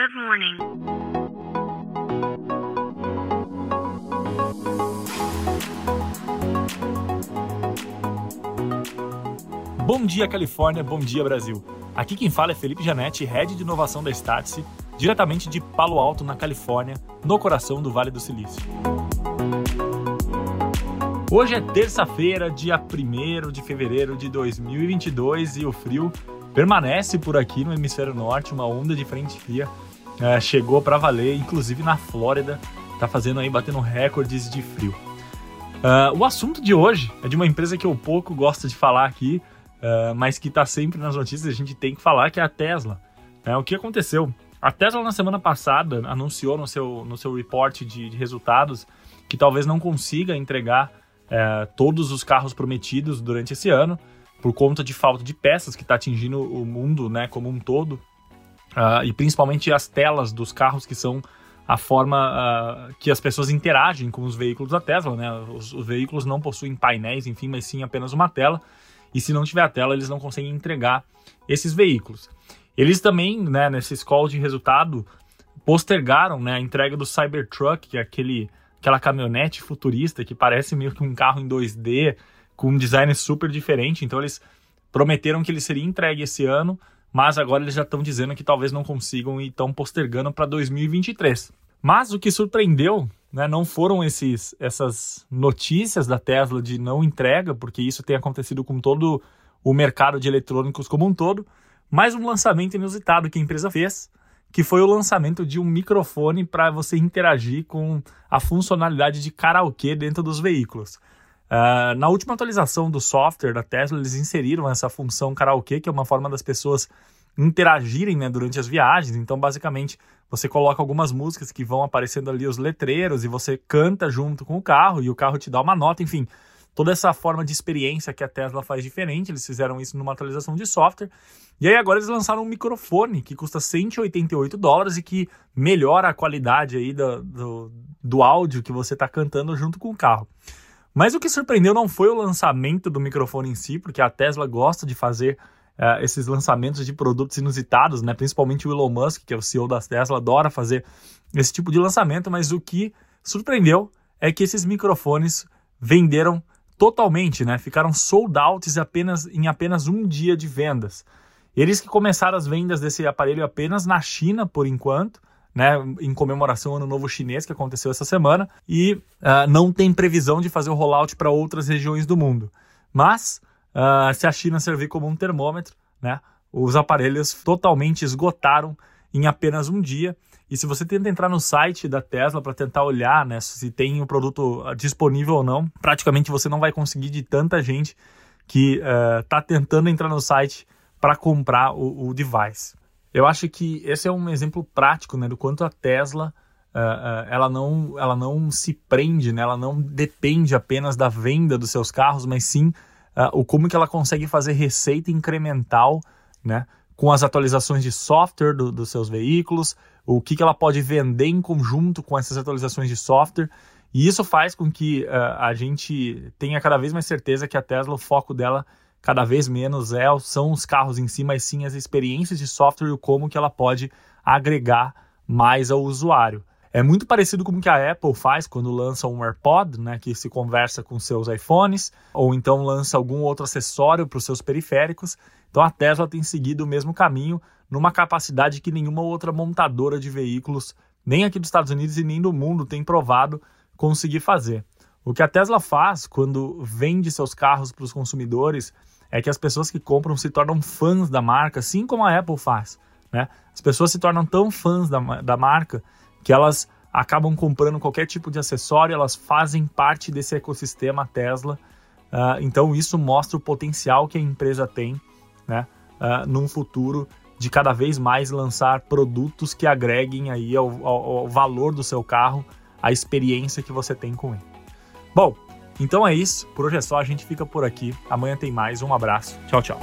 Good morning. Bom dia, Califórnia. Bom dia, Brasil. Aqui quem fala é Felipe Janetti, Head de Inovação da Startse, diretamente de Palo Alto, na Califórnia, no coração do Vale do Silício. Hoje é terça-feira, dia 1 de fevereiro de 2022 e o frio permanece por aqui no hemisfério norte, uma onda de frente fria é, chegou para valer, inclusive na Flórida, tá fazendo aí batendo recordes de frio. Uh, o assunto de hoje é de uma empresa que eu pouco gosto de falar aqui, uh, mas que está sempre nas notícias, a gente tem que falar, que é a Tesla. É, o que aconteceu? A Tesla na semana passada anunciou no seu, no seu report de, de resultados que talvez não consiga entregar uh, todos os carros prometidos durante esse ano, por conta de falta de peças que está atingindo o mundo né, como um todo, uh, e principalmente as telas dos carros que são a forma uh, que as pessoas interagem com os veículos da Tesla. Né? Os, os, veículos não possuem painéis, enfim, mas sim apenas uma tela, e se não tiver a tela, eles não conseguem entregar esses veículos. Eles também, né, nesse call de resultado, postergaram né, a entrega do Cybertruck, que é aquele, aquela caminhonete futurista que parece meio que um carro em 2D, com um design super diferente. Então eles prometeram que ele seria entregue esse ano, mas agora eles já estão dizendo que talvez não consigam e estão postergando para 2023. Mas o que surpreendeu né, não foram esses, essas notícias da Tesla de não entrega, porque isso tem acontecido com todo o mercado de eletrônicos como um todo, mas um lançamento inusitado que a empresa fez, que foi o lançamento de um microfone para você interagir com a funcionalidade de karaokê dentro dos veículos. Uh, na última atualização do software da Tesla, eles inseriram essa função karaokê, que é uma forma das pessoas interagirem né, durante as viagens. Então, basicamente, você coloca algumas músicas que vão aparecendo ali os letreiros e você canta junto com o carro e o carro te dá uma nota, enfim. Toda essa forma de experiência que a Tesla faz diferente, eles fizeram isso numa atualização de software. E aí agora eles lançaram um microfone que custa 188 dólares e que melhora a qualidade aí do, do, do áudio que você está cantando junto com o carro. Mas o que surpreendeu não foi o lançamento do microfone em si, porque a Tesla gosta de fazer uh, esses lançamentos de produtos inusitados, né? principalmente o Elon Musk, que é o CEO da Tesla, adora fazer esse tipo de lançamento, mas o que surpreendeu é que esses microfones venderam totalmente, né? ficaram sold out apenas, em apenas um dia de vendas. Eles que começaram as vendas desse aparelho apenas na China, por enquanto, né, em comemoração ao Ano Novo Chinês, que aconteceu essa semana, e uh, não tem previsão de fazer o rollout para outras regiões do mundo. Mas, uh, se a China servir como um termômetro, né, os aparelhos totalmente esgotaram em apenas um dia. E se você tenta entrar no site da Tesla para tentar olhar né, se tem o produto ah, disponível ou não, praticamente você não vai conseguir de tanta gente que está uh, tentando entrar no site para comprar o, o device. Eu acho que esse é um exemplo prático né, do quanto a Tesla uh, uh, ela, não, ela não se prende, né, ela não depende apenas da venda dos seus carros, mas sim uh, o como que ela consegue fazer receita incremental né, com as atualizações de software do, dos seus veículos, o que, que ela pode vender em conjunto com essas atualizações de software. E isso faz com que a gente tenha cada vez mais certeza que a Tesla, o foco dela cada vez menos é, são os carros em si, mas sim as experiências de software e como que ela pode agregar mais ao usuário. É muito parecido com o que a Apple faz quando lança um AirPod, né, que se conversa com seus iPhones, ou então lança algum outro acessório para os seus periféricos. Então a Tesla tem seguido o mesmo caminho, numa capacidade que nenhuma outra montadora de veículos, nem aqui dos Estados Unidos e nem do mundo, tem provado conseguir fazer. O que a Tesla faz quando vende seus carros para os consumidores é que as pessoas que compram se tornam fãs da marca, assim como a Apple faz. Né? As pessoas se tornam tão fãs da, da marca que elas acabam comprando qualquer tipo de acessório, elas fazem parte desse ecossistema Tesla. Uh, então isso mostra o potencial que a empresa tem né, uh, num futuro de cada vez mais lançar produtos que agreguem aí ao, ao, ao valor do seu carro, a experiência que você tem com ele. Bom, então é isso. Por hoje é só. A gente fica por aqui. Amanhã tem mais. Um abraço. Tchau, tchau.